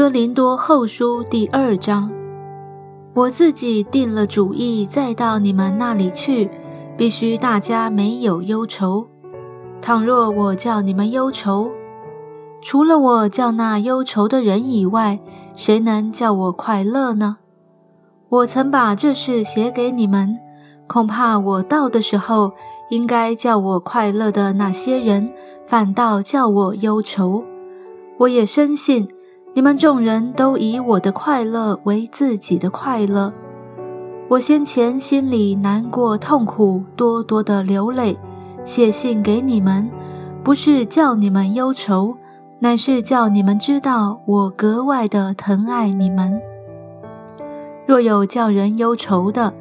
哥林多后书第二章，我自己定了主意，再到你们那里去，必须大家没有忧愁。倘若我叫你们忧愁，除了我叫那忧愁的人以外，谁能叫我快乐呢？我曾把这事写给你们，恐怕我到的时候，应该叫我快乐的那些人，反倒叫我忧愁。我也深信，你们众人都以我的快乐为自己的快乐。我先前心里难过痛苦，多多的流泪，写信给你们，不是叫你们忧愁，乃是叫你们知道我格外的疼爱你们。若有叫人忧愁的，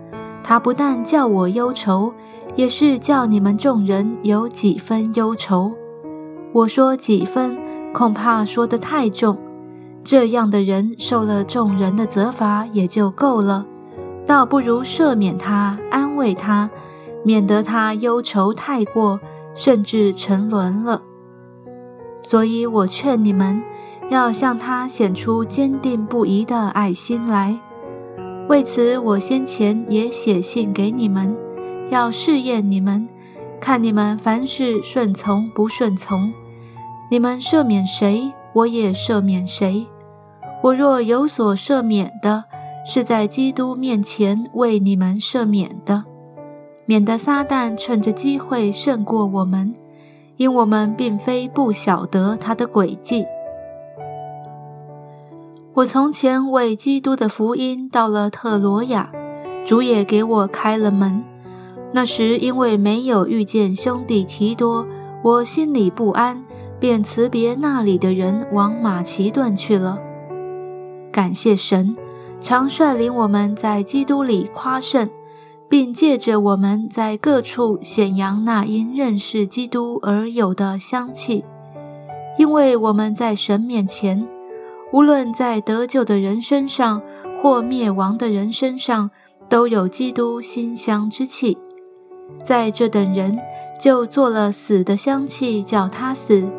他不但叫我忧愁，也是叫你们众人有几分忧愁。我说几分，恐怕说得太重。这样的人受了众人的责罚也就够了，倒不如赦免他，安慰他，免得他忧愁太过，甚至沉沦了。所以我劝你们，要向他显出坚定不移的爱心来。为此，我先前也写信给你们，要试验你们，看你们凡事顺从不顺从。你们赦免谁，我也赦免谁。我若有所赦免的，是在基督面前为你们赦免的，免得撒旦趁着机会胜过我们，因我们并非不晓得他的诡计。我从前为基督的福音到了特罗亚，主也给我开了门。那时因为没有遇见兄弟提多，我心里不安，便辞别那里的人，往马其顿去了。感谢神，常率领我们在基督里夸胜，并借着我们在各处显扬那因认识基督而有的香气，因为我们在神面前。无论在得救的人身上，或灭亡的人身上，都有基督馨香之气。在这等人就做了死的香气，叫他死；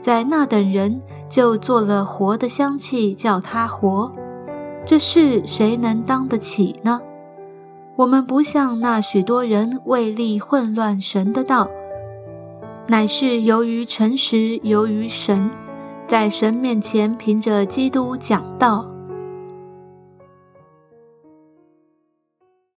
在那等人就做了活的香气，叫他活。这事谁能当得起呢？我们不像那许多人为利混乱神的道，乃是由于诚实，由于神。在神面前，凭着基督讲道。